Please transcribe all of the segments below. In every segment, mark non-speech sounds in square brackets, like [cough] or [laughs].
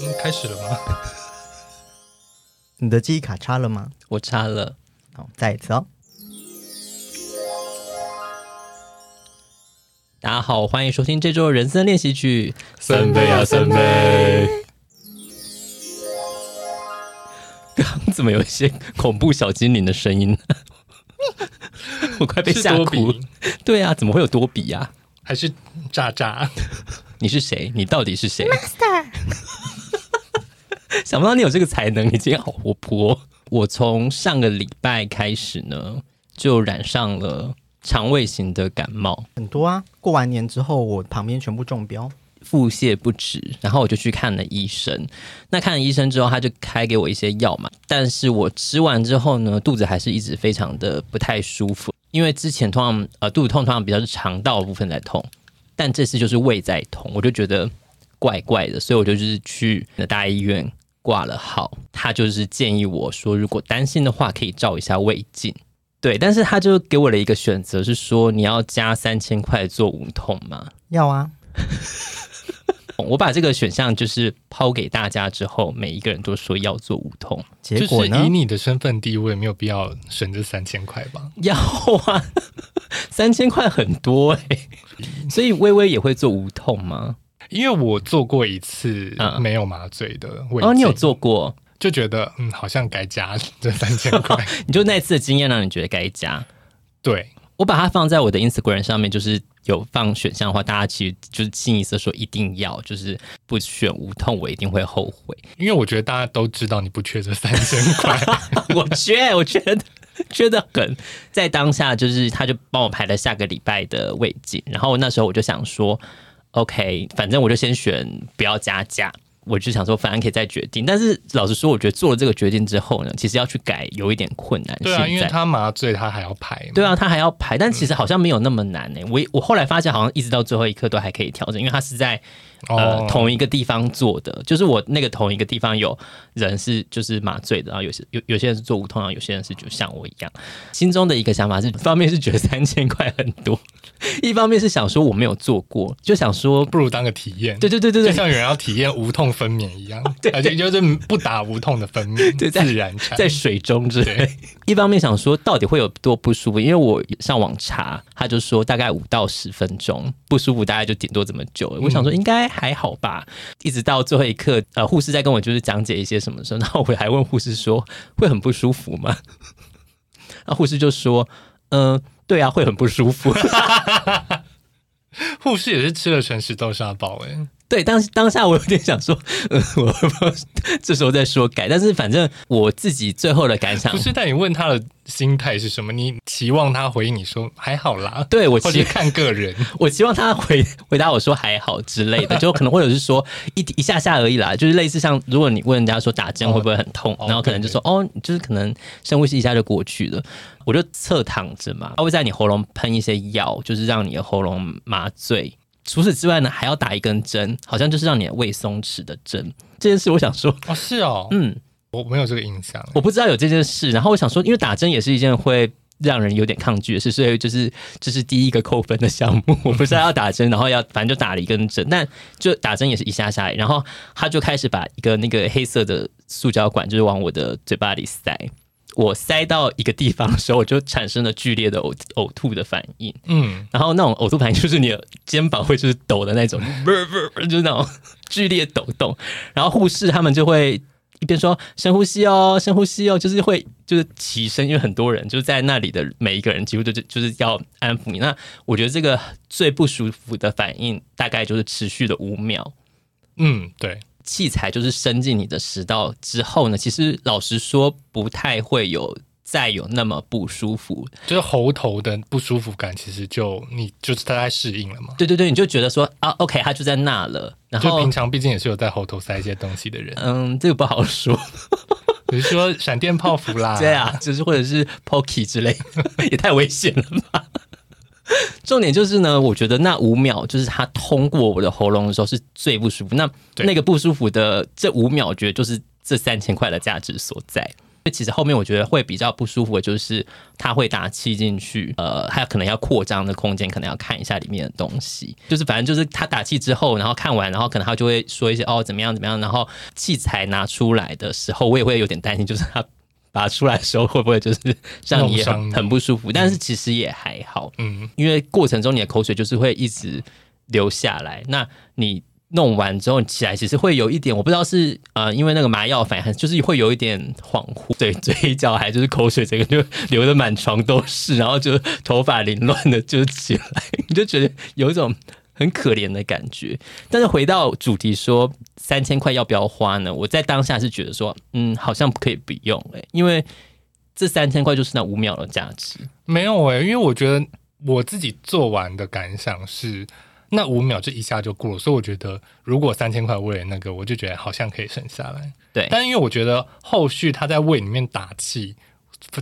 嗯，开始了吗？[laughs] 你的记忆卡插了吗？我插了。好，再一次哦。大家好，欢迎收听这周的人生练习曲。三杯啊，三杯。[laughs] 刚刚怎么有一些恐怖小精灵的声音？[laughs] 我快被吓哭。对啊，怎么会有多比啊？还是渣渣？你是谁？你到底是谁？Master。想不到你有这个才能，你今天好活泼。我从上个礼拜开始呢，就染上了肠胃型的感冒，很多啊。过完年之后，我旁边全部中标，腹泻不止，然后我就去看了医生。那看了医生之后，他就开给我一些药嘛，但是我吃完之后呢，肚子还是一直非常的不太舒服。因为之前通常呃肚子痛通常比较是肠道部分在痛，但这次就是胃在痛，我就觉得怪怪的，所以我就就是去大医院挂了号。他就是建议我说，如果担心的话，可以照一下胃镜。对，但是他就给我了一个选择，是说你要加三千块做无痛吗？要啊。我把这个选项就是抛给大家之后，每一个人都说要做无痛，结果呢？以你的身份地位，没有必要省这三千块吧？要啊，三千块很多哎、欸，[laughs] 所以微微也会做无痛吗？因为我做过一次没有麻醉的胃镜，哦，你有做过，就觉得嗯，好像该加这三千块。[laughs] 你就那次的经验让你觉得该加？对，我把它放在我的 Instagram 上面，就是。有放选项的话，大家其实就是清一色说一定要，就是不选无痛，我一定会后悔。因为我觉得大家都知道你不缺这三千块，[laughs] 我缺，我觉得缺得很。在当下，就是他就帮我排了下个礼拜的胃镜，然后那时候我就想说，OK，反正我就先选不要加价。我就想说，反正可以再决定。但是老实说，我觉得做了这个决定之后呢，其实要去改有一点困难。对啊，因为他麻醉，他还要排。对啊，他还要排，但其实好像没有那么难呢、欸。我我后来发现，好像一直到最后一刻都还可以调整，因为他是在。呃，oh. 同一个地方做的，就是我那个同一个地方有人是就是麻醉的，然后有些有有些人是做无痛，然后有些人是就像我一样，心中的一个想法是，一方面是觉得三千块很多，[laughs] 一方面是想说我没有做过，就想说不如当个体验，对对对对对，就像有人要体验无痛分娩一样，[laughs] 对，而且就是不打无痛的分娩，[laughs] 对，自然产，在水中之类。一方面想说到底会有多不舒服，因为我上网查，他就说大概五到十分钟不舒服，大概就顶多这么久。我想说应该。还好吧，一直到最后一刻，呃，护士在跟我就是讲解一些什么时候，然后我还问护士说会很不舒服吗？[laughs] 那护士就说，嗯、呃，对啊，会很不舒服。[laughs] 护士也是吃了全食豆沙包哎。对，当当下我有点想说，嗯，我这时候再说改，但是反正我自己最后的感想不是。但你问他的心态是什么？你期望他回应你说还好啦？[laughs] 对，我其实看个人，[laughs] 我期望他回回答我说还好之类的，就可能或者是说一一下下而已啦，就是类似像如果你问人家说打针会不会很痛，哦、然后可能就说哦，就是可能深呼吸一下就过去了。我就侧躺着嘛，他会在你喉咙喷一些药，就是让你的喉咙麻醉。除此之外呢，还要打一根针，好像就是让你的胃松弛的针。这件事我想说，哦，是哦，嗯，我没有这个印象，我不知道有这件事。然后我想说，因为打针也是一件会让人有点抗拒的事，所以就是这是第一个扣分的项目。我不知道要打针，然后要反正就打了一根针，但就打针也是一下下来，然后他就开始把一个那个黑色的塑胶管，就是往我的嘴巴里塞。我塞到一个地方的时候，我就产生了剧烈的呕呕吐的反应。嗯，然后那种呕吐反应就是你的肩膀会就是抖的那种，[laughs] 就是那种剧烈抖动。然后护士他们就会一边说深呼吸哦，深呼吸哦，就是会就是起身，因为很多人就是在那里的每一个人几乎都就就是要安抚你。那我觉得这个最不舒服的反应大概就是持续的五秒。嗯，对。器材就是伸进你的食道之后呢，其实老实说不太会有再有那么不舒服，就是喉头的不舒服感，其实就你就是大概适应了嘛。对对对，你就觉得说啊，OK，它就在那了。然后就平常毕竟也是有在喉头塞一些东西的人，嗯，这个不好说。比如说闪电泡芙啦，[laughs] 对啊，就是或者是 Pocky 之类，[laughs] 也太危险了吧。[laughs] 重点就是呢，我觉得那五秒就是它通过我的喉咙的时候是最不舒服。那那个不舒服的这五秒，我觉得就是这三千块的价值所在。其实后面我觉得会比较不舒服的就是他会打气进去，呃，还有可能要扩张的空间，可能要看一下里面的东西。就是反正就是他打气之后，然后看完，然后可能他就会说一些哦怎么样怎么样，然后器材拿出来的时候，我也会有点担心，就是他。拔出来的时候会不会就是让你很很不舒服？但是其实也还好，嗯，因为过程中你的口水就是会一直流下来。那你弄完之后你起来，其实会有一点，我不知道是呃，因为那个麻药反应，就是会有一点恍惚，对，[laughs] 嘴角还就是口水整个就流的满床都是，然后就头发凌乱的就起来，你就觉得有一种。很可怜的感觉，但是回到主题说三千块要不要花呢？我在当下是觉得说，嗯，好像可以不用诶、欸，因为这三千块就是那五秒的价值。没有诶、欸，因为我觉得我自己做完的感想是，那五秒就一下就过了，所以我觉得如果三千块为了那个，我就觉得好像可以省下来。对，但因为我觉得后续他在胃里面打气。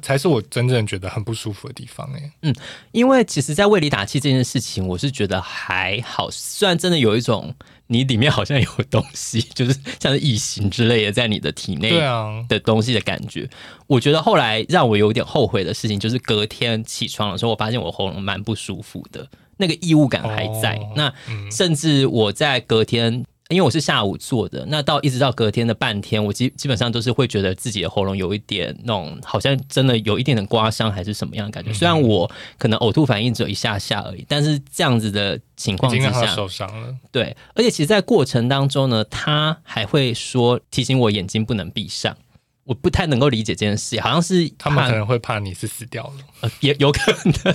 才是我真正觉得很不舒服的地方哎。嗯，因为其实，在胃里打气这件事情，我是觉得还好。虽然真的有一种你里面好像有东西，就是像是异形之类的，在你的体内对啊的东西的感觉。我觉得后来让我有点后悔的事情，就是隔天起床的时候，我发现我喉咙蛮不舒服的，那个异物感还在。哦、那甚至我在隔天。因为我是下午做的，那到一直到隔天的半天，我基基本上都是会觉得自己的喉咙有一点那种，好像真的有一点点刮伤还是什么样的感觉。嗯、虽然我可能呕吐反应只有一下下而已，但是这样子的情况之下，受伤了。对，而且其实，在过程当中呢，他还会说提醒我眼睛不能闭上。我不太能够理解这件事，好像是 [laughs] 他们可能会怕你是死掉了，呃，也有可能。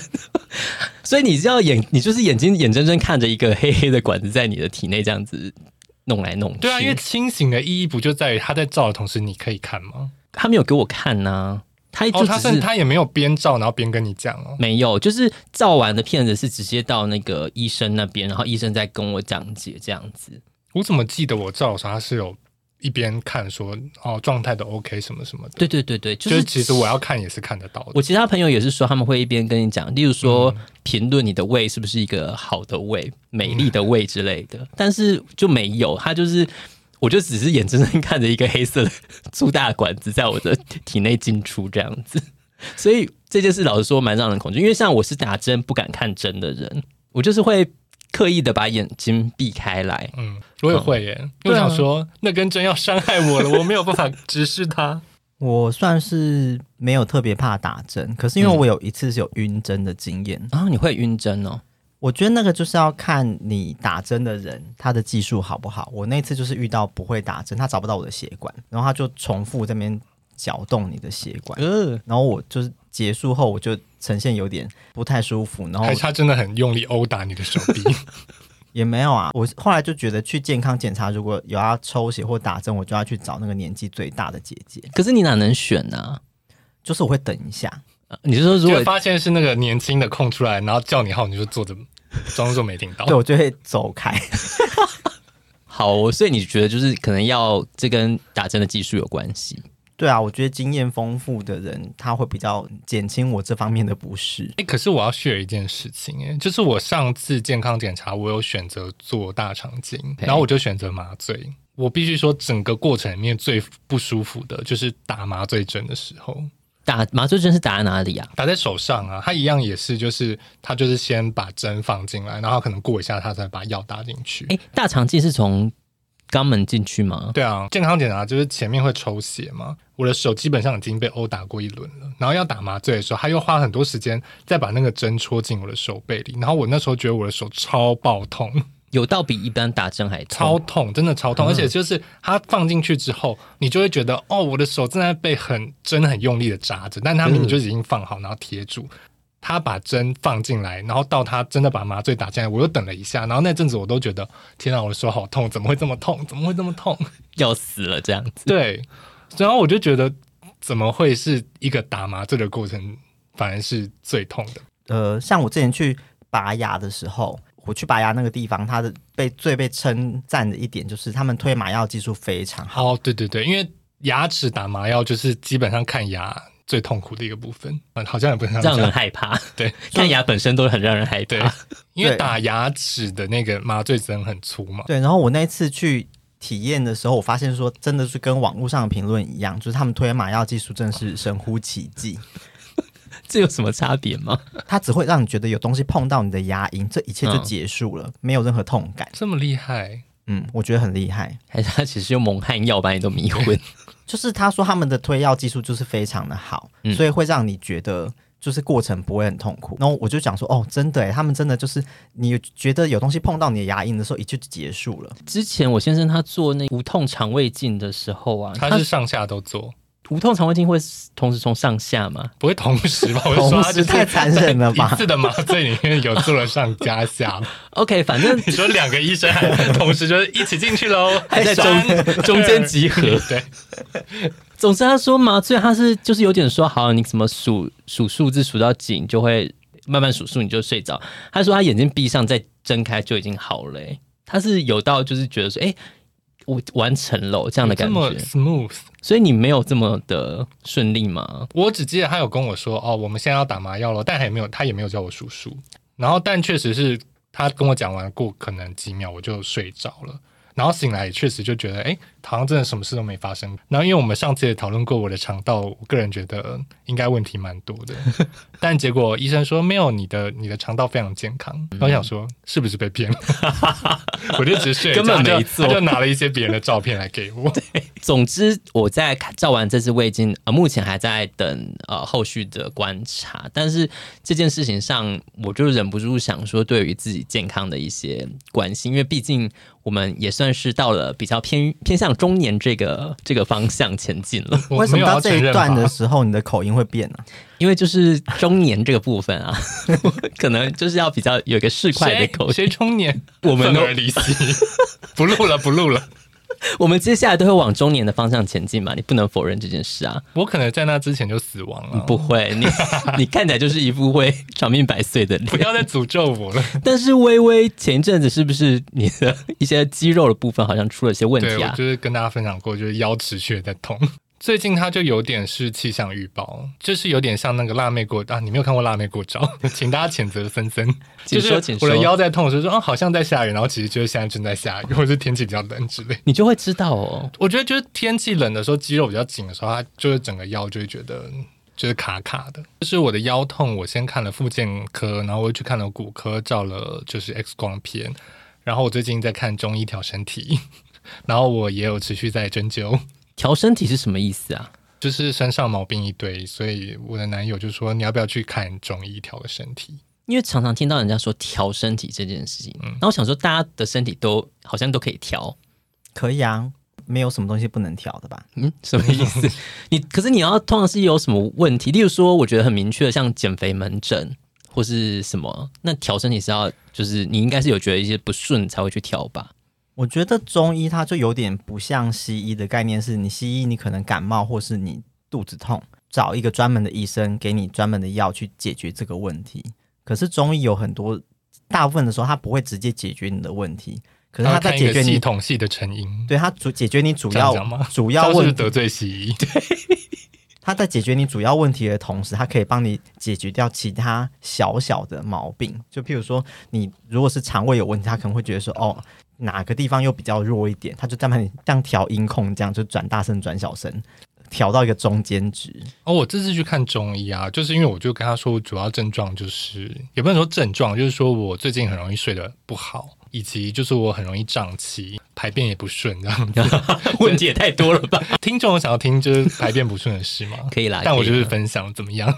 所以你知道眼，你就是眼睛眼睁睁看着一个黑黑的管子在你的体内这样子。弄来弄去，对啊，因为清醒的意义不就在于他在照的同时你可以看吗？他没有给我看呐、啊，他就只是、哦、他，他也没有边照然后边跟你讲哦，没有，就是照完的片子是直接到那个医生那边，然后医生再跟我讲解这样子。我怎么记得我照的时候他是有。一边看说哦，状态都 OK 什么什么的，对对对对，就是、就是其实我要看也是看得到的。我其他朋友也是说他们会一边跟你讲，例如说评论你的胃是不是一个好的胃、美丽的胃之类的，嗯、但是就没有，他就是我就只是眼睁睁看着一个黑色的粗大管子在我的体内进出这样子，所以这件事老实说蛮让人恐惧，因为像我是打针不敢看针的人，我就是会。刻意的把眼睛避开来，嗯，我也会耶。我、嗯、想说，啊、那根针要伤害我了，我没有办法直视它。[laughs] 我算是没有特别怕打针，可是因为我有一次是有晕针的经验，然后、嗯啊、你会晕针哦。我觉得那个就是要看你打针的人他的技术好不好。我那次就是遇到不会打针，他找不到我的血管，然后他就重复这边搅动你的血管，嗯，然后我就是结束后我就。呈现有点不太舒服，然后还是他真的很用力殴打你的手臂？[laughs] 也没有啊。我后来就觉得去健康检查，如果有要抽血或打针，我就要去找那个年纪最大的姐姐。可是你哪能选呢、啊？就是我会等一下。你是说如果发现是那个年轻的空出来，然后叫你号，你就坐着装作没听到？对，我就会走开。[laughs] 好，所以你觉得就是可能要这跟打针的技术有关系？对啊，我觉得经验丰富的人他会比较减轻我这方面的不适。哎，可是我要 share 一件事情，哎，就是我上次健康检查，我有选择做大肠镜，然后我就选择麻醉。我必须说，整个过程里面最不舒服的就是打麻醉针的时候。打麻醉针是打在哪里啊？打在手上啊。他一样也是，就是他就是先把针放进来，然后可能过一下，他才把药打进去。哎，大肠镜是从肛门进去吗？对啊，健康检查就是前面会抽血嘛。我的手基本上已经被殴打过一轮了，然后要打麻醉的时候，他又花很多时间再把那个针戳进我的手背里，然后我那时候觉得我的手超爆痛，有到比一般打针还痛，超痛，真的超痛，嗯、而且就是他放进去之后，你就会觉得哦，我的手正在被很针很用力的扎着，但他明明就已经放好，然后贴住。他把针放进来，然后到他真的把麻醉打进来，我又等了一下，然后那阵子我都觉得天啊，我的手好痛，怎么会这么痛？怎么会这么痛？要死了这样子。对。然后我就觉得，怎么会是一个打麻醉的过程，反而是最痛的？呃，像我之前去拔牙的时候，我去拔牙那个地方，它的被最被称赞的一点就是他们推麻药技术非常好。哦，对对对，因为牙齿打麻药就是基本上看牙最痛苦的一个部分，嗯，好像也不能让人害怕。对，看牙本身都很让人害怕，对，因为打牙齿的那个麻醉针很粗嘛。对，然后我那次去。体验的时候，我发现说真的是跟网络上的评论一样，就是他们推麻药技术真的是神乎其技。[laughs] 这有什么差别吗？它只会让你觉得有东西碰到你的牙龈，这一切就结束了，嗯、没有任何痛感。这么厉害？嗯，我觉得很厉害。还是他其实用蒙汗药把你都迷昏？[laughs] 就是他说他们的推药技术就是非常的好，嗯、所以会让你觉得就是过程不会很痛苦。然后我就讲说，哦，真的诶，他们真的就是你觉得有东西碰到你的牙龈的时候，一切就结束了。之前我先生他做那无痛肠胃镜的时候啊，他是上下都做。无痛肠胃镜会同时从上下吗？不会同时吧？我就说他就是太残忍了吧？一次的麻醉里面有做了上加下。[laughs] OK，反正你说两个医生还同时就是一起进去喽，还在中中间集合。[laughs] 对，总之他说麻醉他是就是有点说好，你怎么数数数字数到紧就会慢慢数数你就睡着。他说他眼睛闭上再睁开就已经好了。他是有到就是觉得说哎。欸我完成了这样的感觉，这么 smooth，所以你没有这么的顺利吗？我只记得他有跟我说，哦，我们现在要打麻药了，但也没有，他也没有叫我数数。然后，但确实是他跟我讲完过，可能几秒我就睡着了。然后醒来也确实就觉得，哎，好像真的什么事都没发生。然后因为我们上次也讨论过我的肠道，我个人觉得应该问题蛮多的。[laughs] 但结果医生说没有，你的你的肠道非常健康。然后我想说是不是被骗了？[laughs] 我就只是根本没做，他就拿了一些别人的照片来给我。[laughs] 对，总之我在照完这次胃镜，呃，目前还在等呃后续的观察。但是这件事情上，我就忍不住想说，对于自己健康的一些关心，因为毕竟。我们也算是到了比较偏偏向中年这个这个方向前进了。为什么到这一段的时候，你的口音会变呢？因为就是中年这个部分啊，[laughs] 可能就是要比较有一个市侩的口音。谁中年？我们都离席，[laughs] 不录了，不录了。[laughs] 我们接下来都会往中年的方向前进嘛？你不能否认这件事啊！我可能在那之前就死亡了。不会，你 [laughs] 你看起来就是一副会长命百岁的脸。不要再诅咒我了。但是微微前一阵子是不是你的一些肌肉的部分好像出了些问题啊？就是跟大家分享过，就是腰持续的在痛。最近他就有点是气象预报，就是有点像那个辣妹过啊，你没有看过辣妹过招，请大家谴责森森。[laughs] 就是我的腰在痛，所以说啊，好像在下雨，然后其实就是现在正在下雨，或者是天气比较冷之类，你就会知道哦。我觉得就是天气冷的时候，肌肉比较紧的时候，它就是整个腰就会觉得就是卡卡的。就是我的腰痛，我先看了复健科，然后我又去看了骨科，照了就是 X 光片，然后我最近在看中医调身体，[laughs] 然后我也有持续在针灸。调身体是什么意思啊？就是身上毛病一堆，所以我的男友就说，你要不要去看中医调个身体？因为常常听到人家说调身体这件事情，嗯，那我想说大家的身体都好像都可以调，可以啊，没有什么东西不能调的吧？嗯，什么意思？[laughs] 你可是你要通常是有什么问题？例如说，我觉得很明确的，像减肥门诊或是什么，那调身体是要就是你应该是有觉得一些不顺才会去调吧？我觉得中医它就有点不像西医的概念，是你西医你可能感冒或是你肚子痛，找一个专门的医生给你专门的药去解决这个问题。可是中医有很多大部分的时候，它不会直接解决你的问题，可是它在解决你系统系的成因。对，它主解决你主要主要问题。得罪西医。对，它在解决你主要问题的同时，它可以帮你解决掉其他小小的毛病。就譬如说，你如果是肠胃有问题，他可能会觉得说，哦。哪个地方又比较弱一点，他就在那里这样调音控，这样就转大声转小声，调到一个中间值。哦，我这次去看中医啊，就是因为我就跟他说，主要症状就是也不能说症状，就是说我最近很容易睡得不好，以及就是我很容易胀气，排便也不顺这样子。[laughs] 问题也太多了吧？听众想要听就是排便不顺的事吗？可以啦，但我就是分享怎么样。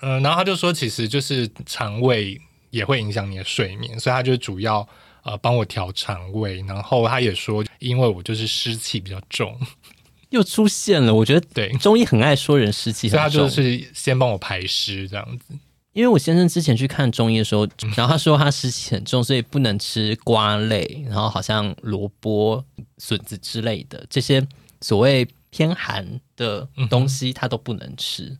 嗯、呃，然后他就说，其实就是肠胃也会影响你的睡眠，所以他就主要。呃，帮我调肠胃，然后他也说，因为我就是湿气比较重，[laughs] 又出现了。我觉得对中医很爱说人湿气，所以他就是先帮我排湿这样子。因为我先生之前去看中医的时候，[laughs] 然后他说他湿气很重，所以不能吃瓜类，然后好像萝卜、笋子之类的这些所谓偏寒的东西，他都不能吃。嗯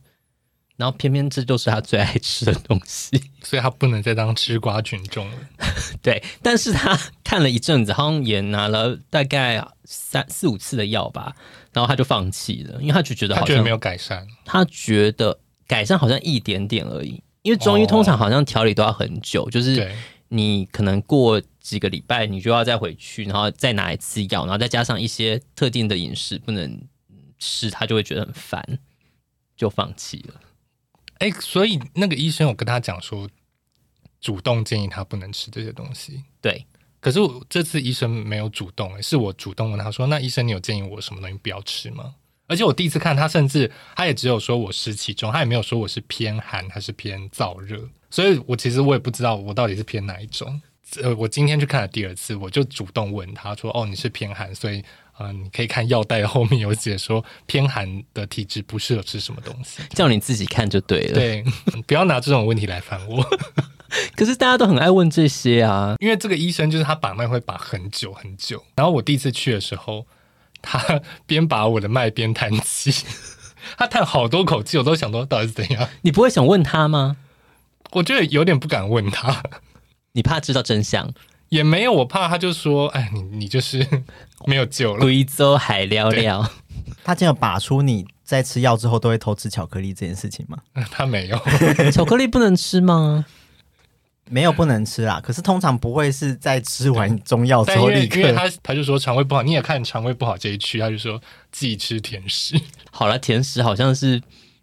然后偏偏这就是他最爱吃的东西，[laughs] 所以他不能再当吃瓜群众了。[laughs] 对，但是他看了一阵子，好像也拿了大概三四五次的药吧，然后他就放弃了，因为他就觉得好像没有改善，他觉得改善好像一点点而已。因为中医通常好像调理都要很久，就是你可能过几个礼拜，你就要再回去，然后再拿一次药，然后再加上一些特定的饮食不能吃，他就会觉得很烦，就放弃了。哎，所以那个医生，我跟他讲说，主动建议他不能吃这些东西。对，可是我这次医生没有主动，是我主动问他说：“那医生，你有建议我什么东西不要吃吗？”而且我第一次看他，甚至他也只有说我湿气重，他也没有说我是偏寒还是偏燥热。所以我其实我也不知道我到底是偏哪一种。呃，我今天去看了第二次，我就主动问他说：“哦，你是偏寒，所以嗯、呃，你可以看药袋后面有写说偏寒的体质不适合吃什么东西，叫你自己看就对了。对，不要拿这种问题来烦我。[laughs] 可是大家都很爱问这些啊，因为这个医生就是他把脉会把很久很久。然后我第一次去的时候，他 [laughs] 边把我的脉边叹气，[laughs] 他叹好多口气，我都想说到底是怎样？你不会想问他吗？我觉得有点不敢问他。你怕知道真相？也没有，我怕他就说：“哎，你你就是 [laughs] 没有救了。”贵州海聊聊，他真有把出你在吃药之后都会偷吃巧克力这件事情吗？[laughs] 他没有，[laughs] 巧克力不能吃吗？没有不能吃啦，可是通常不会是在吃完中药之后立刻。因为他他就说肠胃不好，你也看肠胃不好这一区，他就说自己吃甜食。好了，甜食好像是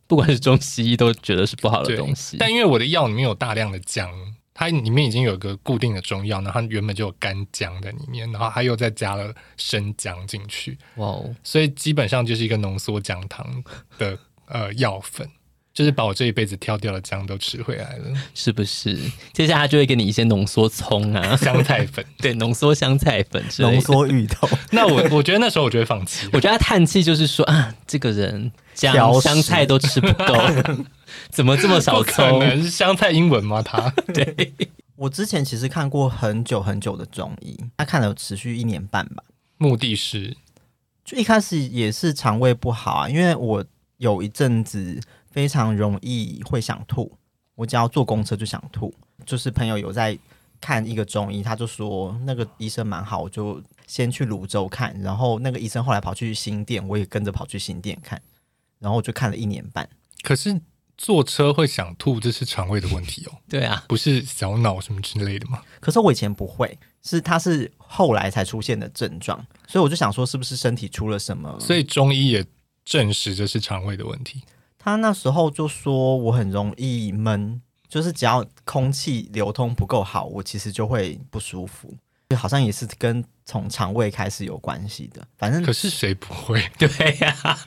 不管是中西医都觉得是不好的东西。但因为我的药里面有大量的姜。它里面已经有一个固定的中药，然后它原本就有干姜在里面，然后它又再加了生姜进去，哇哦！所以基本上就是一个浓缩姜汤的呃药粉，就是把我这一辈子挑掉的姜都吃回来了，[laughs] 是不是？接下来他就会给你一些浓缩葱啊、香菜粉，[laughs] 对，浓缩香菜粉、浓缩芋头。[laughs] 那我我觉得那时候我就会放弃，我觉得他叹气就是说啊，这个人姜香菜都吃不够。[laughs] 怎么这么少？[laughs] 可能是香菜英文吗？他 [laughs] 对，我之前其实看过很久很久的中医，他看了持续一年半吧。目的是，就一开始也是肠胃不好啊，因为我有一阵子非常容易会想吐，我只要坐公车就想吐。就是朋友有在看一个中医，他就说那个医生蛮好，我就先去泸州看，然后那个医生后来跑去新店，我也跟着跑去新店看，然后我就看了一年半。可是。坐车会想吐，这是肠胃的问题哦。[laughs] 对啊，不是小脑什么之类的吗？可是我以前不会，是它是后来才出现的症状，所以我就想说，是不是身体出了什么？所以中医也证实这是肠胃的问题。他那时候就说我很容易闷，就是只要空气流通不够好，我其实就会不舒服。好像也是跟从肠胃开始有关系的，反正可是谁不会？[laughs] 对呀、啊，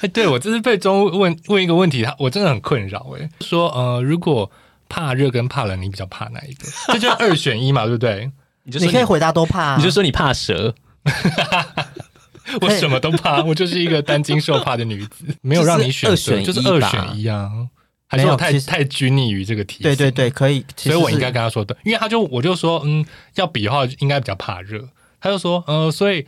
哎，对我这是被中问问一个问题，他我真的很困扰哎，说呃，如果怕热跟怕冷，你比较怕哪一个？这就二选一嘛，对不对？你就你可以回答都怕、啊，你就说你怕蛇，[laughs] 我什么都怕，我就是一个担惊受怕的女子，没有让你选择，就是二选一啊。还是我太太拘泥于这个题？对对对，可以。所以我应该跟他说的，因为他就我就说，嗯，要比的话，应该比较怕热。他就说，呃，所以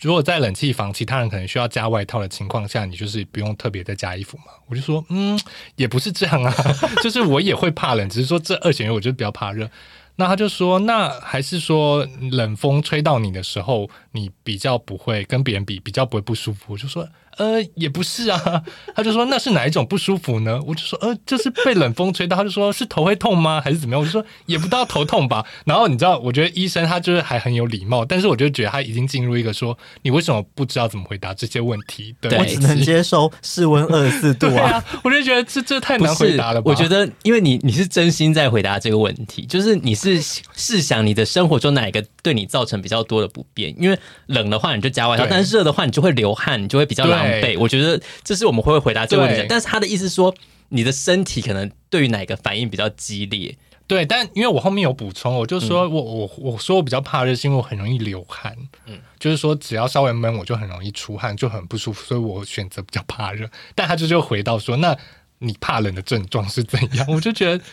如果在冷气房，其他人可能需要加外套的情况下，你就是不用特别再加衣服嘛。我就说，嗯，[laughs] 也不是这样啊，就是我也会怕冷，只是说这二选一，我就比较怕热。那他就说，那还是说冷风吹到你的时候，你比较不会跟别人比，比较不会不舒服。我就说。呃，也不是啊，[laughs] 他就说那是哪一种不舒服呢？我就说呃，就是被冷风吹到，他就说是头会痛吗？还是怎么样？我就说也不到头痛吧。然后你知道，我觉得医生他就是还很有礼貌，但是我就觉得他已经进入一个说你为什么不知道怎么回答这些问题？对，我只能接受室温二十四度啊，啊！我就觉得这这太难回答了吧。我觉得因为你你是真心在回答这个问题，就是你是试想你的生活中哪一个对你造成比较多的不便？因为冷的话你就加外套，但是热的话你就会流汗，你就会比较狼狈。我觉得这是我们会回答这个问题，但是他的意思是说，你的身体可能对于哪个反应比较激烈？对，但因为我后面有补充，我就说我我我说我比较怕热，是因为我很容易流汗，嗯，就是说只要稍微闷，我就很容易出汗，就很不舒服，所以我选择比较怕热。但他就就回到说，那你怕冷的症状是怎样？我就觉得。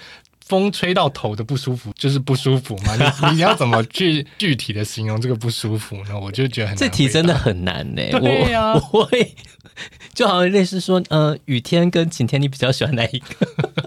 风吹到头的不舒服就是不舒服嘛？你 [laughs] 你要怎么去具体的形容这个不舒服呢？我就觉得很难。[laughs] 这题真的很难呢、欸。[laughs] 对呀、啊，我会就好像类似说，呃，雨天跟晴天，你比较喜欢哪一个？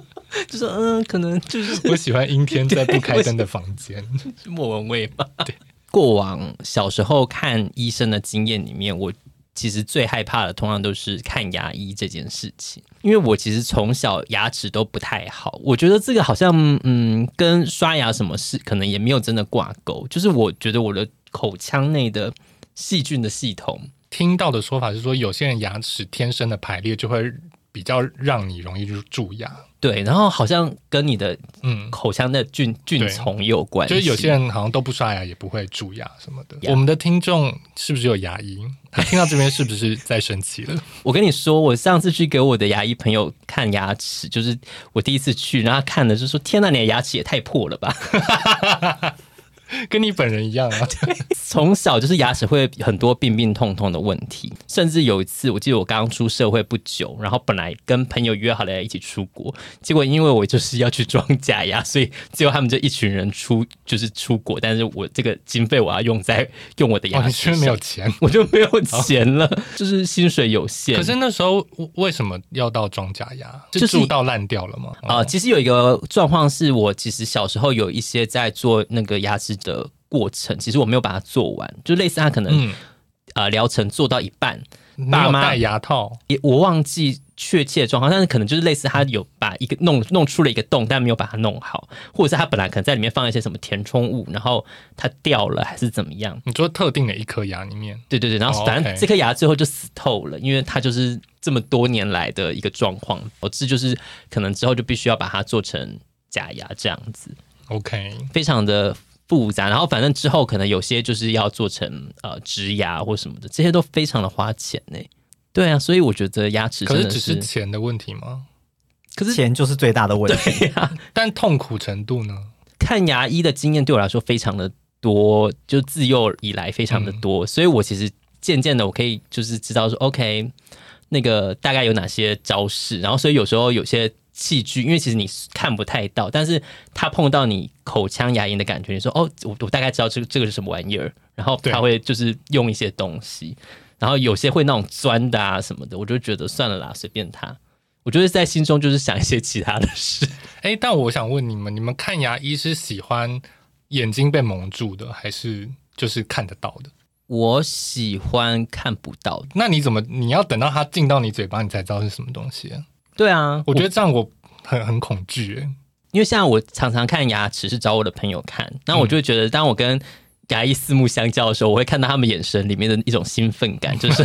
就是，嗯、呃，可能就是我喜欢阴天在不开灯的房间，莫文蔚吧？对，过往小时候看医生的经验里面，我。其实最害怕的，通常都是看牙医这件事情。因为我其实从小牙齿都不太好，我觉得这个好像嗯，跟刷牙什么事可能也没有真的挂钩。就是我觉得我的口腔内的细菌的系统，听到的说法是说，有些人牙齿天生的排列就会比较让你容易蛀牙。对，然后好像跟你的嗯口腔的菌、嗯、菌丛有关，就是有些人好像都不刷牙也不会蛀牙什么的。我们的听众是不是有牙医？他听到这边是不是在生气了？[laughs] 我跟你说，我上次去给我的牙医朋友看牙齿，就是我第一次去，然后他看的就说：“天呐，你的牙齿也太破了吧！” [laughs] 跟你本人一样啊！[laughs] 从小就是牙齿会很多病病痛痛的问题，甚至有一次，我记得我刚出社会不久，然后本来跟朋友约好了要一起出国，结果因为我就是要去装假牙，所以最后他们就一群人出就是出国，但是我这个经费我要用在用我的牙齿没有钱，我就没有钱了，就是薪水有限。可是那时候为什么要到装假牙？是蛀到烂掉了吗？啊、就是呃，其实有一个状况是我其实小时候有一些在做那个牙齿。的过程，其实我没有把它做完，就类似他可能、嗯、呃疗程做到一半，爸妈戴牙套，也我忘记确切的状况，但是可能就是类似他有把一个弄弄出了一个洞，但没有把它弄好，或者是他本来可能在里面放一些什么填充物，然后它掉了还是怎么样？你说特定的一颗牙里面，对对对，然后反正这颗牙最后就死透了，因为它就是这么多年来的一个状况，导致就是可能之后就必须要把它做成假牙这样子。OK，非常的。复杂，然后反正之后可能有些就是要做成呃植牙或什么的，这些都非常的花钱呢。对啊，所以我觉得牙齿真的是，可是只是钱的问题吗？可是钱就是最大的问题。[laughs] 但痛苦程度呢？看牙医的经验对我来说非常的多，就自幼以来非常的多，嗯、所以我其实渐渐的我可以就是知道说，OK，那个大概有哪些招式，然后所以有时候有些。器具，因为其实你看不太到，但是他碰到你口腔牙龈的感觉，你说哦，我我大概知道这个这个是什么玩意儿，然后他会就是用一些东西，然后有些会那种钻的啊什么的，我就觉得算了啦，随便他。我就是在心中就是想一些其他的事。[laughs] 哎，但我想问你们，你们看牙医是喜欢眼睛被蒙住的，还是就是看得到的？我喜欢看不到的。那你怎么你要等到它进到你嘴巴，你才知道是什么东西啊？对啊，我觉得这样我很很恐惧诶，因为像我常常看牙齿是找我的朋友看，那我就会觉得，当我跟牙医四目相交的时候，我会看到他们眼神里面的一种兴奋感，就是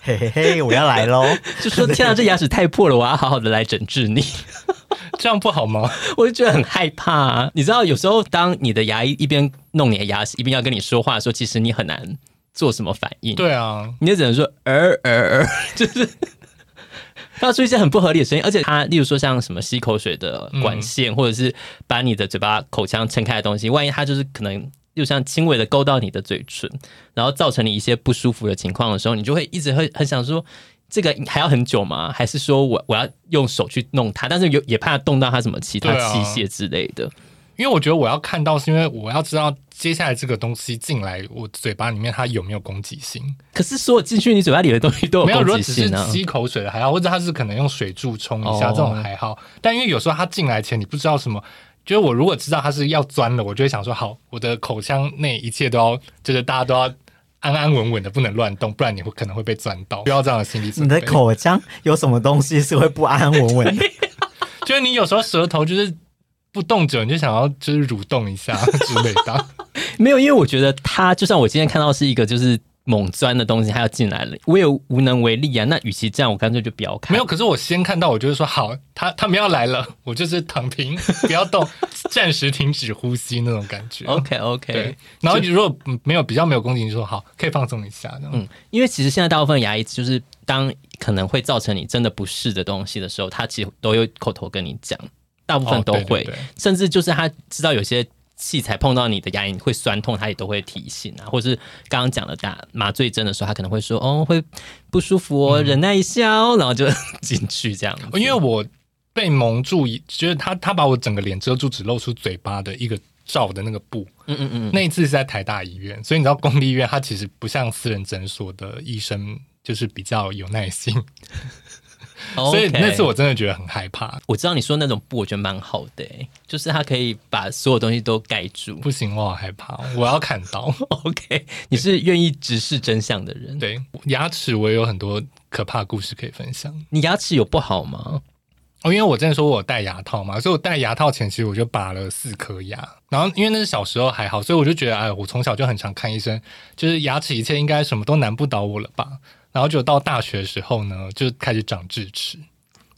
嘿嘿嘿，我要来喽，[laughs] 就说天啊，这牙齿太破了，我要好好的来整治你，[laughs] 这样不好吗？[laughs] 我就觉得很害怕啊。你知道，有时候当你的牙医一边弄你的牙齿，一边要跟你说话的时候，其实你很难做什么反应。对啊，你就只能说呃呃呃，就是。发出一些很不合理的声音，而且它，例如说像什么吸口水的管线，或者是把你的嘴巴、口腔撑开的东西，万一它就是可能又像轻微的勾到你的嘴唇，然后造成你一些不舒服的情况的时候，你就会一直会很想说，这个还要很久吗？还是说我我要用手去弄它？但是有也怕动到它什么其他器械之类的。因为我觉得我要看到，是因为我要知道接下来这个东西进来我嘴巴里面它有没有攻击性。可是所有进去你嘴巴里的东西都有攻击性啊。没有，如果只是吸口水的还好，或者它是可能用水柱冲一下，这种还好。但因为有时候它进来前你不知道什么，就是我如果知道它是要钻的，我就会想说好，我的口腔内一切都要，就是大家都要安安稳稳的，不能乱动，不然你会可能会被钻到。不要这样的心理准备。你的口腔有什么东西是会不安安稳稳的？[laughs] 就是你有时候舌头就是。不动久，你就想要就是蠕动一下之类的。没有，因为我觉得他就算我今天看到是一个就是猛钻的东西，他要进来了，我也无能为力啊。那与其这样，我干脆就不要看。没有，可是我先看到，我就是说好，他他们要来了，我就是躺平，[laughs] 不要动，暂时停止呼吸那种感觉。OK OK。对，然后你如果没有比较没有攻击，你说好，可以放松一下。嗯，因为其实现在大部分牙医就是当可能会造成你真的不适的东西的时候，他其实都有口头跟你讲。大部分都会，哦、对对对，甚至就是他知道有些器材碰到你的牙龈会酸痛，他也都会提醒啊，或是刚刚讲的打麻醉针的时候，他可能会说哦会不舒服哦，忍耐一下哦，然后就进去这样。因为我被蒙住，就是他他把我整个脸遮住，只露出嘴巴的一个罩的那个布。嗯嗯嗯，那一次是在台大医院，所以你知道公立医院它其实不像私人诊所的医生，就是比较有耐心。所以那次我真的觉得很害怕。我知道你说那种布，我觉得蛮好的，就是它可以把所有东西都盖住。不行，我好害怕，我要砍刀。[laughs] OK，你是愿意直视真相的人。对，牙齿我也有很多可怕的故事可以分享。你牙齿有不好吗？哦，因为我之前说我戴牙套嘛，所以我戴牙套前其实我就拔了四颗牙。然后因为那是小时候还好，所以我就觉得，哎，我从小就很常看医生，就是牙齿一切应该什么都难不倒我了吧。然后就到大学的时候呢，就开始长智齿，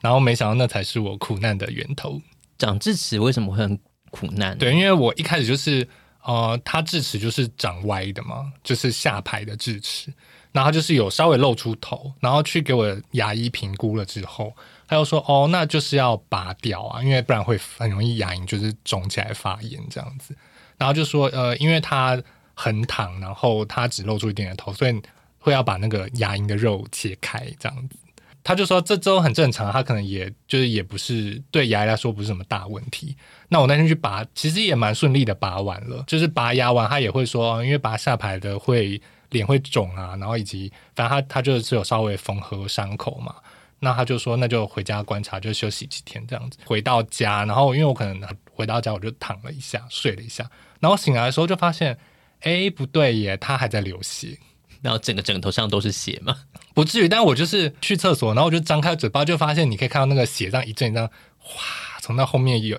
然后没想到那才是我苦难的源头。长智齿为什么会很苦难？对，因为我一开始就是，呃，他智齿就是长歪的嘛，就是下排的智齿，然后就是有稍微露出头，然后去给我牙医评估了之后，他又说，哦，那就是要拔掉啊，因为不然会很容易牙龈就是肿起来发炎这样子。然后就说，呃，因为他横躺，然后他只露出一点点头，所以。会要把那个牙龈的肉切开，这样子，他就说这都很正常，他可能也就是也不是对牙医来说不是什么大问题。那我那天去拔，其实也蛮顺利的拔完了，就是拔牙完他也会说，因为拔下排的会脸会肿啊，然后以及反正他他就是有稍微缝合伤口嘛，那他就说那就回家观察，就休息几天这样子。回到家，然后因为我可能回到家我就躺了一下，睡了一下，然后醒来的时候就发现，哎，不对耶，他还在流血。然后整个枕头上都是血吗？不至于，但我就是去厕所，然后我就张开嘴巴，就发现你可以看到那个血这样一阵一阵，哗，从那后面有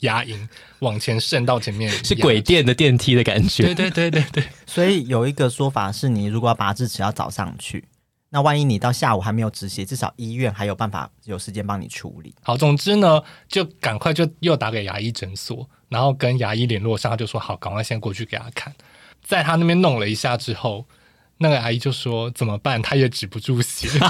牙龈往前渗到前面，[laughs] 是鬼电的电梯的感觉。对对对对对。所以有一个说法是，你如果要拔智齿，要早上去。那万一你到下午还没有止血，至少医院还有办法有时间帮你处理。好，总之呢，就赶快就又打给牙医诊所，然后跟牙医联络上，他就说好，赶快先过去给他看。在他那边弄了一下之后。那个阿姨就说怎么办？她也止不住血，[laughs]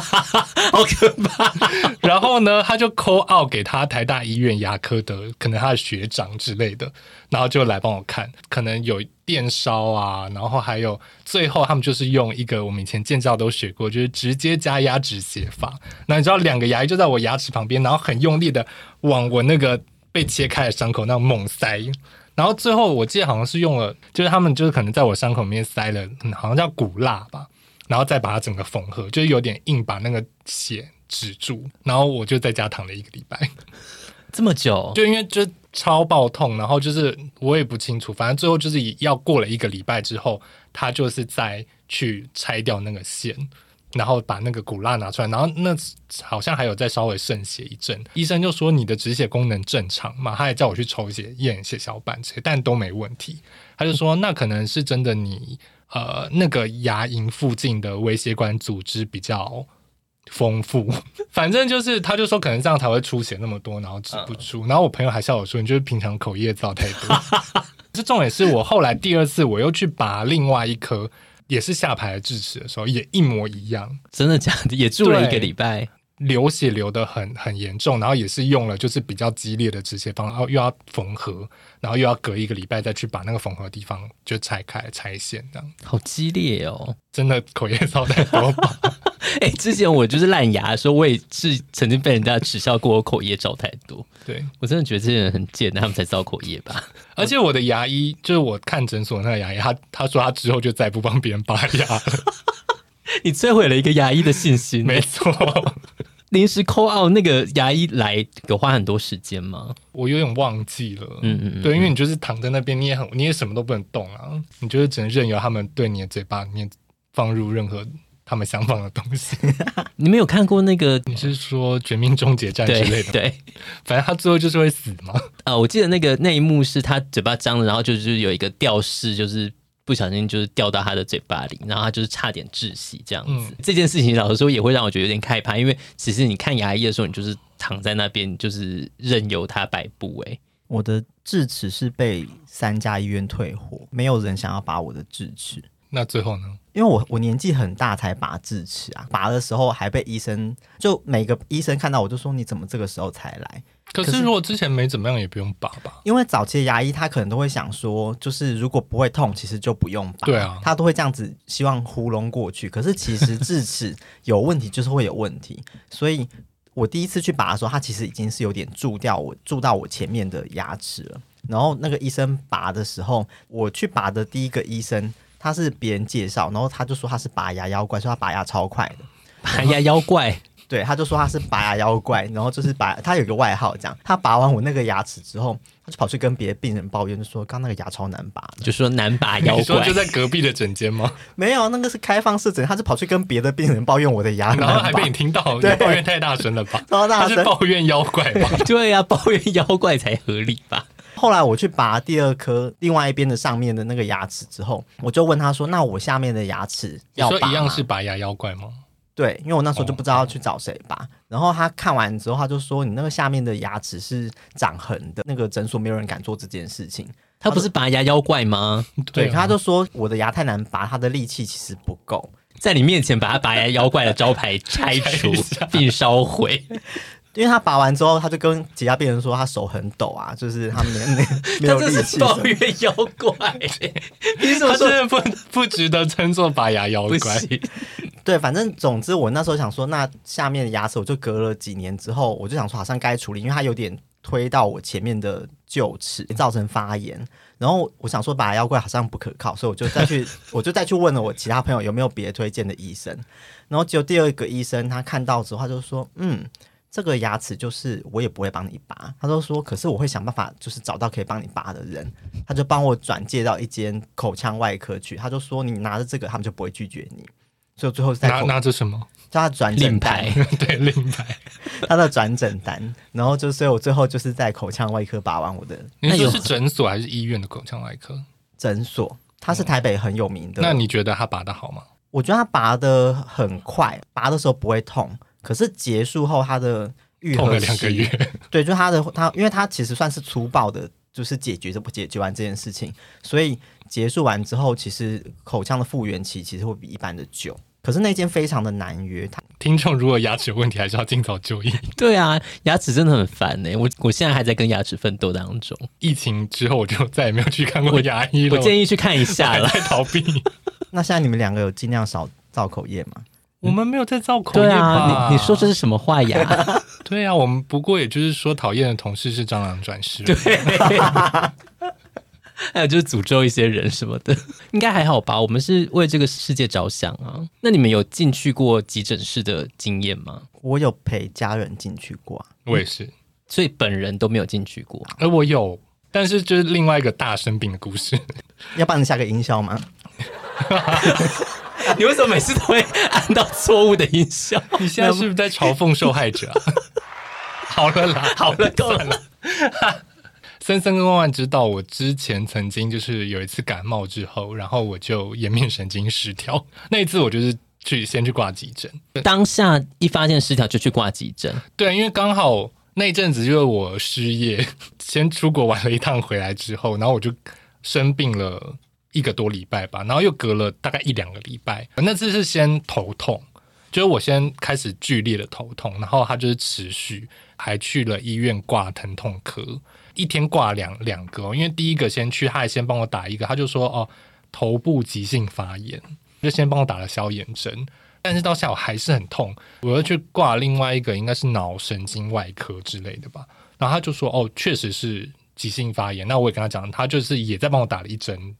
好可怕。[laughs] 然后呢，她就 call out 给他台大医院牙科的，可能他的学长之类的，然后就来帮我看，可能有电烧啊，然后还有最后他们就是用一个我们以前建教都学过，就是直接加压止血法。那你知道两个牙医就在我牙齿旁边，然后很用力的往我那个被切开的伤口那猛塞。然后最后我记得好像是用了，就是他们就是可能在我伤口里面塞了，嗯，好像叫骨蜡吧，然后再把它整个缝合，就是有点硬，把那个血止住。然后我就在家躺了一个礼拜，这么久，就因为就超爆痛，然后就是我也不清楚，反正最后就是要过了一个礼拜之后，他就是再去拆掉那个线。然后把那个骨蜡拿出来，然后那好像还有再稍微渗血一阵，医生就说你的止血功能正常嘛，他还叫我去抽血验血小板这些，但都没问题。他就说那可能是真的你呃那个牙龈附近的微血管组织比较丰富，[laughs] 反正就是他就说可能这样才会出血那么多，然后止不住。然后我朋友还笑我说你就是平常口液造太多。[laughs] 这重点是我后来第二次我又去拔另外一颗。也是下排的智齿的时候，也一模一样。真的假的？也住了一个礼拜，流血流的很很严重，然后也是用了就是比较激烈的止血方，然后又要缝合，然后又要隔一个礼拜再去把那个缝合的地方就拆开拆线，这样。好激烈哦！真的口业造太多吧？[laughs] 哎、欸，之前我就是烂牙的时候，我也是曾经被人家耻笑过我口业造太多。对，我真的觉得这些人很贱，他们才造口业吧。而且我的牙医，就是我看诊所那个牙医，他他说他之后就再也不帮别人拔牙了。[laughs] 你摧毁了一个牙医的信心。没错，[laughs] 临时 call out 那个牙医来，有花很多时间吗？我有点忘记了。嗯嗯，嗯，对，因为你就是躺在那边，你也很，你也什么都不能动啊，你就是只能任由他们对你的嘴巴里面放入任何。他们想放的东西，[laughs] 你没有看过那个？你是说《绝命终结战》之类的？对，[laughs] 反正他最后就是会死嘛。啊、呃，我记得那个那一幕是他嘴巴张了，然后就是有一个吊饰，就是不小心就是掉到他的嘴巴里，然后他就是差点窒息这样子。嗯、这件事情老实说也会让我觉得有点害怕，因为其实你看牙医的时候，你就是躺在那边，就是任由他摆布。哎，我的智齿是被三家医院退货，没有人想要拔我的智齿。那最后呢？因为我我年纪很大才拔智齿啊，拔的时候还被医生就每个医生看到我就说，你怎么这个时候才来？可是如果之前没怎么样也不用拔吧？因为早期的牙医他可能都会想说，就是如果不会痛，其实就不用拔。对啊，他都会这样子希望糊弄过去。可是其实智齿有问题就是会有问题，所以我第一次去拔的时候，他其实已经是有点蛀掉我蛀到我前面的牙齿了。然后那个医生拔的时候，我去拔的第一个医生。他是别人介绍，然后他就说他是拔牙妖怪，说他拔牙超快的。拔牙妖怪，对，他就说他是拔牙妖怪，然后就是拔他有个外号这样。他拔完我那个牙齿之后，他就跑去跟别的病人抱怨，就说刚那个牙超难拔，就说难拔妖怪。你说就在隔壁的诊间吗？没有，那个是开放式诊，他是跑去跟别的病人抱怨我的牙，然后还被你听到，对，抱怨太大声了吧？[laughs] 超大声，他是抱怨妖怪吧？[laughs] 对呀、啊，抱怨妖怪才合理吧？后来我去拔第二颗另外一边的上面的那个牙齿之后，我就问他说：“那我下面的牙齿要拔吗？”你说一样是拔牙妖怪吗？对，因为我那时候就不知道要去找谁拔。哦、然后他看完之后，他就说：“你那个下面的牙齿是长横的，那个诊所没有人敢做这件事情。”他不是拔牙妖怪吗？对，对，他就说我的牙太难拔，他的力气其实不够，在你面前把他拔牙妖怪的招牌拆除并烧毁。[laughs] 因为他拔完之后，他就跟其他病人说他手很抖啊，就是他没 [laughs] 没有力气。抱怨妖怪，[laughs] 你怎么说不不值得称作拔牙妖怪？对，反正总之我那时候想说，那下面的牙齿我就隔了几年之后，我就想说好像该处理，因为它有点推到我前面的臼齿，造成发炎。然后我想说拔牙妖怪好像不可靠，所以我就再去 [laughs] 我就再去问了我其他朋友有没有别推荐的医生。然后只有第二个医生他看到之后他就说，嗯。这个牙齿就是我也不会帮你拔，他都说，可是我会想办法，就是找到可以帮你拔的人，他就帮我转介到一间口腔外科去，他就说你拿着这个，他们就不会拒绝你，所以最后在拿拿着什么？叫他转诊单，[laughs] 对，令牌，他的转诊单，然后就所以我最后就是在口腔外科拔完我的。你说是诊所还是医院的口腔外科？诊所，他是台北很有名的。那你觉得他拔的好吗？我觉得他拔的很快，拔的时候不会痛。可是结束后，他的愈合了，两个月，[laughs] 对，就他的他，因为他其实算是粗暴的，就是解决这不解决完这件事情，所以结束完之后，其实口腔的复原期其实会比一般的久。可是那间非常的难约，他听众如果牙齿有问题，还是要尽早就医。[laughs] 对啊，牙齿真的很烦呢、欸。我我现在还在跟牙齿奋斗当中。疫情之后，我就再也没有去看过牙医了。我，我建议去看一下了，[laughs] 在逃避。那现在你们两个有尽量少造口业吗？我们没有在造口业吧？对啊，你你说这是什么话呀？[laughs] 对啊，我们不过也就是说讨厌的同事是蟑螂转世。[laughs] 对，[laughs] 还有就是诅咒一些人什么的，应该还好吧？我们是为这个世界着想啊。那你们有进去过急诊室的经验吗？我有陪家人进去过，我也是，所以本人都没有进去过。而我有，但是就是另外一个大生病的故事。要帮你下个音效吗？[laughs] 你为什么每次都会按到错误的音效？[laughs] 你现在是不是在嘲讽受害者啊？[laughs] 好了啦，好了，够了。森森跟万万知道，我之前曾经就是有一次感冒之后，然后我就颜面神经失调。那一次我就是去先去挂急诊，当下一发现失调就去挂急诊。对，因为刚好那一阵子就是我失业，先出国玩了一趟，回来之后，然后我就生病了。一个多礼拜吧，然后又隔了大概一两个礼拜。那次是先头痛，就是我先开始剧烈的头痛，然后它就是持续，还去了医院挂疼痛科，一天挂两两个。因为第一个先去，他还先帮我打一个，他就说哦，头部急性发炎，就先帮我打了消炎针。但是到下午还是很痛，我又去挂另外一个，应该是脑神经外科之类的吧。然后他就说哦，确实是急性发炎。那我也跟他讲，他就是也在帮我打了一针。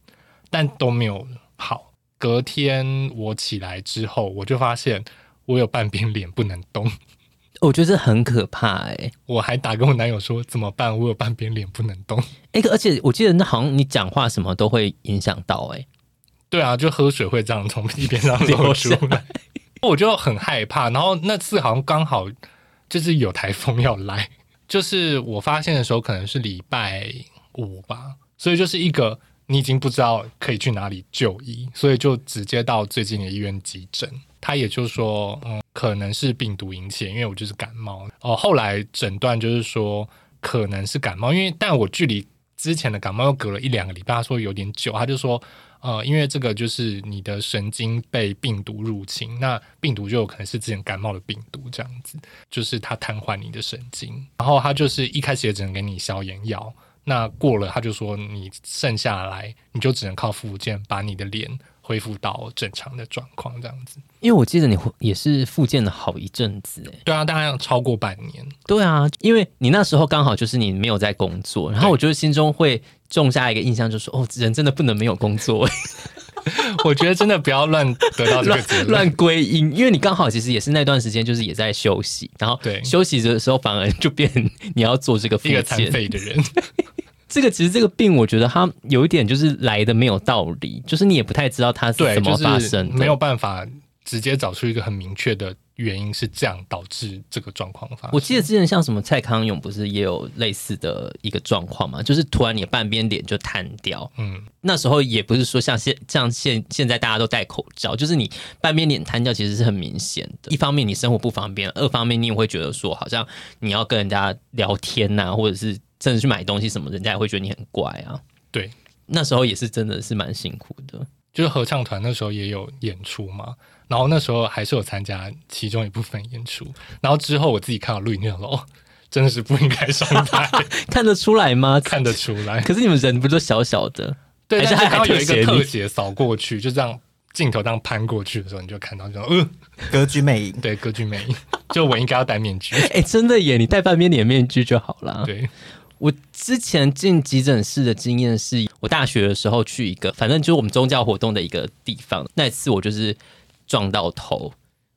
但都没有好。隔天我起来之后，我就发现我有半边脸不能动。[laughs] 我觉得这很可怕哎、欸！我还打给我男友说怎么办？我有半边脸不能动。哎、[laughs] 欸，而且我记得那好像你讲话什么都会影响到哎、欸。对啊，就喝水会这样从一边上流出来，[laughs] 我就很害怕。然后那次好像刚好就是有台风要来，就是我发现的时候可能是礼拜五吧，所以就是一个。你已经不知道可以去哪里就医，所以就直接到最近的医院急诊。他也就说，嗯，可能是病毒引起，因为我就是感冒。哦，后来诊断就是说可能是感冒，因为但我距离之前的感冒又隔了一两个礼拜，他说有点久。他就说，呃，因为这个就是你的神经被病毒入侵，那病毒就有可能是之前感冒的病毒这样子，就是它瘫痪你的神经。然后他就是一开始也只能给你消炎药。那过了，他就说你剩下来，你就只能靠复健把你的脸恢复到正常的状况，这样子。因为我记得你也是复健了好一阵子，哎，对啊，大概要超过半年。对啊，因为你那时候刚好就是你没有在工作，然后我觉得心中会种下一个印象，就是说哦，人真的不能没有工作。[laughs] 我觉得真的不要乱得到这个结论，乱归因，因为你刚好其实也是那段时间，就是也在休息，然后对。休息的时候反而就变你要做这个一个残废的人。[laughs] 这个其实这个病，我觉得它有一点就是来的没有道理，就是你也不太知道它是怎么发生的，没有办法直接找出一个很明确的。原因是这样导致这个状况发生。我记得之前像什么蔡康永不是也有类似的一个状况嘛？就是突然你的半边脸就瘫掉。嗯，那时候也不是说像现像现现在大家都戴口罩，就是你半边脸瘫掉其实是很明显的。一方面你生活不方便，二方面你也会觉得说好像你要跟人家聊天呐、啊，或者是甚至去买东西什么，人家也会觉得你很怪啊。对，那时候也是真的是蛮辛苦的。就是合唱团那时候也有演出嘛。然后那时候还是有参加其中一部分演出，然后之后我自己看到录影就想说，哦，真的是不应该上台，[laughs] 看得出来吗？看得出来。可是你们人不都小小的？对，但是还有一个特写扫过去，就这样镜头这样攀过去的时候，你就看到这种，嗯、呃，歌剧魅影，对，歌剧魅影。就我应该要戴面具，[laughs] 哎，真的耶，你戴半边脸面具就好了。对，我之前进急诊室的经验是，我大学的时候去一个，反正就是我们宗教活动的一个地方，那次我就是。撞到头，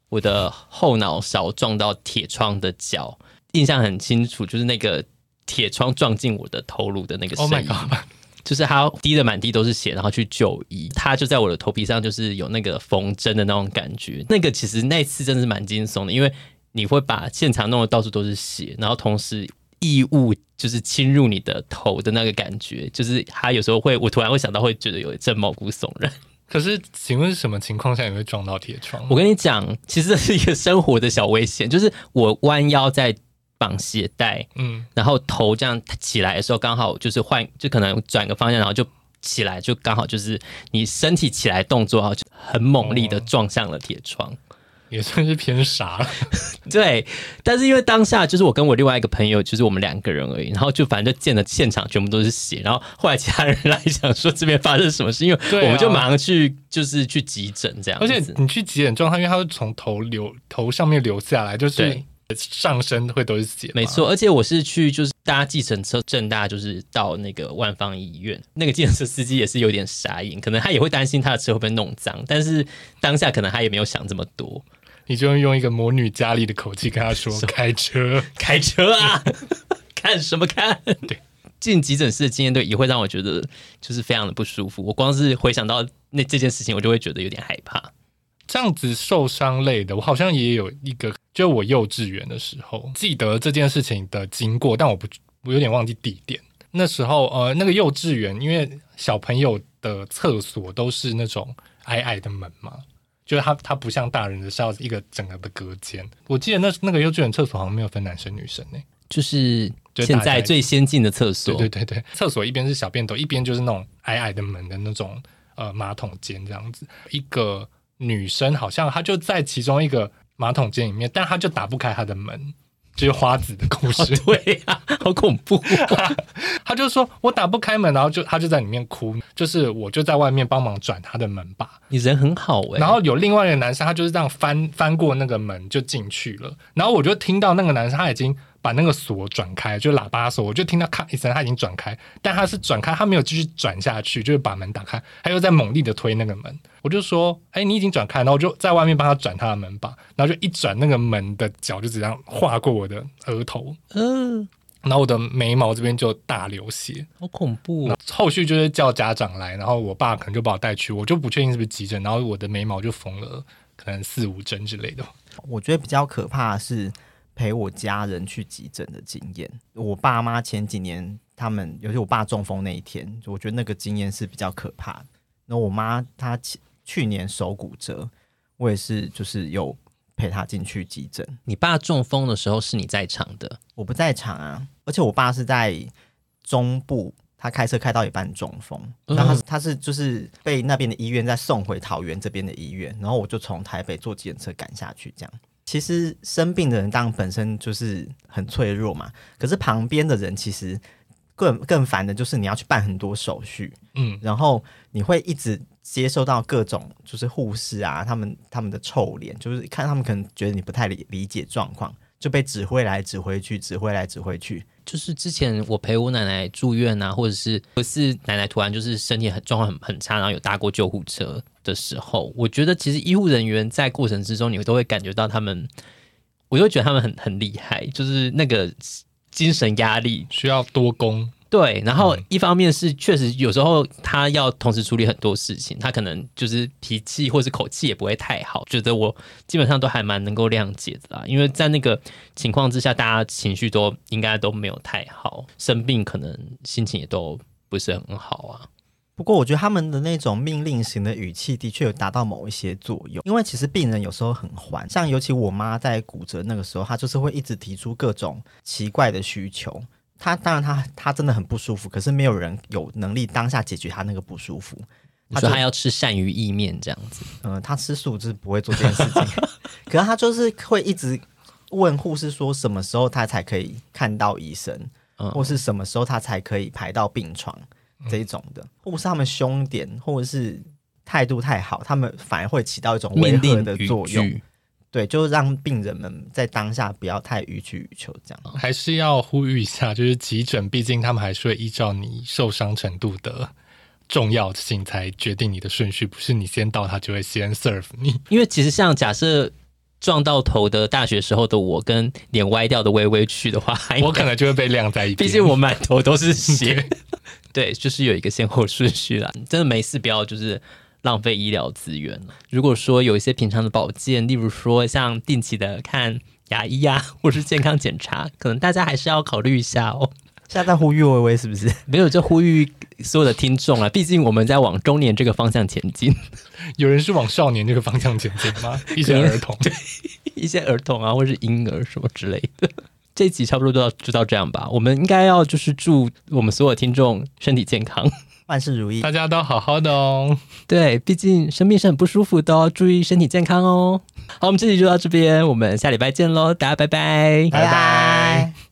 我的后脑勺撞到铁窗的角，印象很清楚，就是那个铁窗撞进我的头颅的那个声音。Oh my God. 就是他滴的满地都是血，然后去就医，他就在我的头皮上，就是有那个缝针的那种感觉。那个其实那次真的是蛮惊悚的，因为你会把现场弄得到处都是血，然后同时异物就是侵入你的头的那个感觉，就是他有时候会，我突然会想到，会觉得有一阵毛骨悚然。可是，请问是什么情况下你会撞到铁窗？我跟你讲，其实这是一个生活的小危险，就是我弯腰在绑鞋带，嗯，然后头这样起来的时候，刚好就是换，就可能转个方向，然后就起来，就刚好就是你身体起来动作，然后就很猛力的撞向了铁窗。哦也算是偏傻了，[laughs] 对。但是因为当下就是我跟我另外一个朋友，就是我们两个人而已，然后就反正就见了现场全部都是血，然后后来其他人来讲说这边发生什么事，因为我们就马上去就是去急诊这样。而且你去急诊状态，因为它会从头流头上面流下来，就是上身会都是血。没错，而且我是去就是搭计程车，正大就是到那个万方医院，那个计程车司机也是有点傻眼，可能他也会担心他的车会被弄脏，但是当下可能他也没有想这么多。你就用一个魔女家里的口气跟他说：“开车，[laughs] 开车啊！[laughs] 看什么看？对，进急诊室的经验，对，也会让我觉得就是非常的不舒服。我光是回想到那这件事情，我就会觉得有点害怕。这样子受伤类的，我好像也有一个，就我幼稚园的时候记得这件事情的经过，但我不，我有点忘记地点。那时候，呃，那个幼稚园，因为小朋友的厕所都是那种矮矮的门嘛。”就是它，它不像大人的是要一个整个的隔间。我记得那那个幼稚园厕所好像没有分男生女生呢，就是现在最先进的厕所。对对对对，厕所一边是小便斗，一边就是那种矮矮的门的那种呃马桶间这样子。一个女生好像她就在其中一个马桶间里面，但她就打不开她的门。就是花子的故事，[laughs] 哦、对呀、啊，好恐怖、哦。[laughs] 他就说我打不开门，然后就他就在里面哭，就是我就在外面帮忙转他的门把。你人很好哎、欸。然后有另外一个男生，他就是这样翻翻过那个门就进去了。然后我就听到那个男生他已经。把那个锁转开，就喇叭锁，我就听到咔一声，他已经转开，但他是转开，他没有继续转下去，就是把门打开，他又在猛力的推那个门。我就说，哎、欸，你已经转开，然后我就在外面帮他转他的门把，然后就一转，那个门的脚就这样划过我的额头，嗯，然后我的眉毛这边就大流血，好恐怖、哦。后续就是叫家长来，然后我爸可能就把我带去，我就不确定是不是急诊，然后我的眉毛就缝了可能四五针之类的。我觉得比较可怕的是。陪我家人去急诊的经验，我爸妈前几年他们，尤其我爸中风那一天，我觉得那个经验是比较可怕的。那我妈她去年手骨折，我也是就是有陪她进去急诊。你爸中风的时候是你在场的？我不在场啊，而且我爸是在中部，他开车开到一半中风，然后他是他是就是被那边的医院再送回桃园这边的医院，然后我就从台北坐计程车赶下去，这样。其实生病的人当然本身就是很脆弱嘛，可是旁边的人其实更更烦的就是你要去办很多手续，嗯，然后你会一直接受到各种就是护士啊，他们他们的臭脸，就是看他们可能觉得你不太理理解状况，就被指挥来指挥去，指挥来指挥去，就是之前我陪我奶奶住院啊，或者是不是奶奶突然就是身体很状况很很差，然后有搭过救护车的时候，我觉得其实医护人员在过程之中，你都会感觉到他们，我就会觉得他们很很厉害，就是那个精神压力需要多攻。对，然后一方面是确实有时候他要同时处理很多事情，他可能就是脾气或是口气也不会太好，觉得我基本上都还蛮能够谅解的啦。因为在那个情况之下，大家情绪都应该都没有太好，生病可能心情也都不是很好啊。不过我觉得他们的那种命令型的语气的确有达到某一些作用，因为其实病人有时候很烦，像尤其我妈在骨折那个时候，她就是会一直提出各种奇怪的需求。她当然他，他他真的很不舒服，可是没有人有能力当下解决她那个不舒服。他说她要吃鳝鱼意面这样子，[laughs] 嗯、呃，他吃素就是不会做这件事情。可是他就是会一直问护士说什么时候她才可以看到医生，嗯、或是什么时候她才可以排到病床这一种的。或是他们凶点，或者是态度太好，他们反而会起到一种威吓的作用。对，就让病人们在当下不要太予取予求，这样还是要呼吁一下，就是急诊，毕竟他们还是会依照你受伤程度的重要性才决定你的顺序，不是你先到，他就会先 serve 你。因为其实像假设撞到头的大学时候的我，跟脸歪掉的微微去的话，我可能就会被晾在一边，毕竟我满头都是血。[laughs] 对，就是有一个先后顺序啦，真的没事，不要就是。浪费医疗资源。如果说有一些平常的保健，例如说像定期的看牙医啊，或是健康检查，可能大家还是要考虑一下哦。现在在呼吁微微是不是？[laughs] 没有，就呼吁所有的听众啊。毕竟我们在往中年这个方向前进。[laughs] 有人是往少年这个方向前进吗？[laughs] 一些儿童，对，一些儿童啊，或是婴儿什么之类的。这一集差不多就到就到这样吧。我们应该要就是祝我们所有听众身体健康。万事如意，大家都好好的哦。对，毕竟生病是很不舒服的哦，注意身体健康哦。好，我们这集就到这边，我们下礼拜见喽，大家拜拜，拜拜。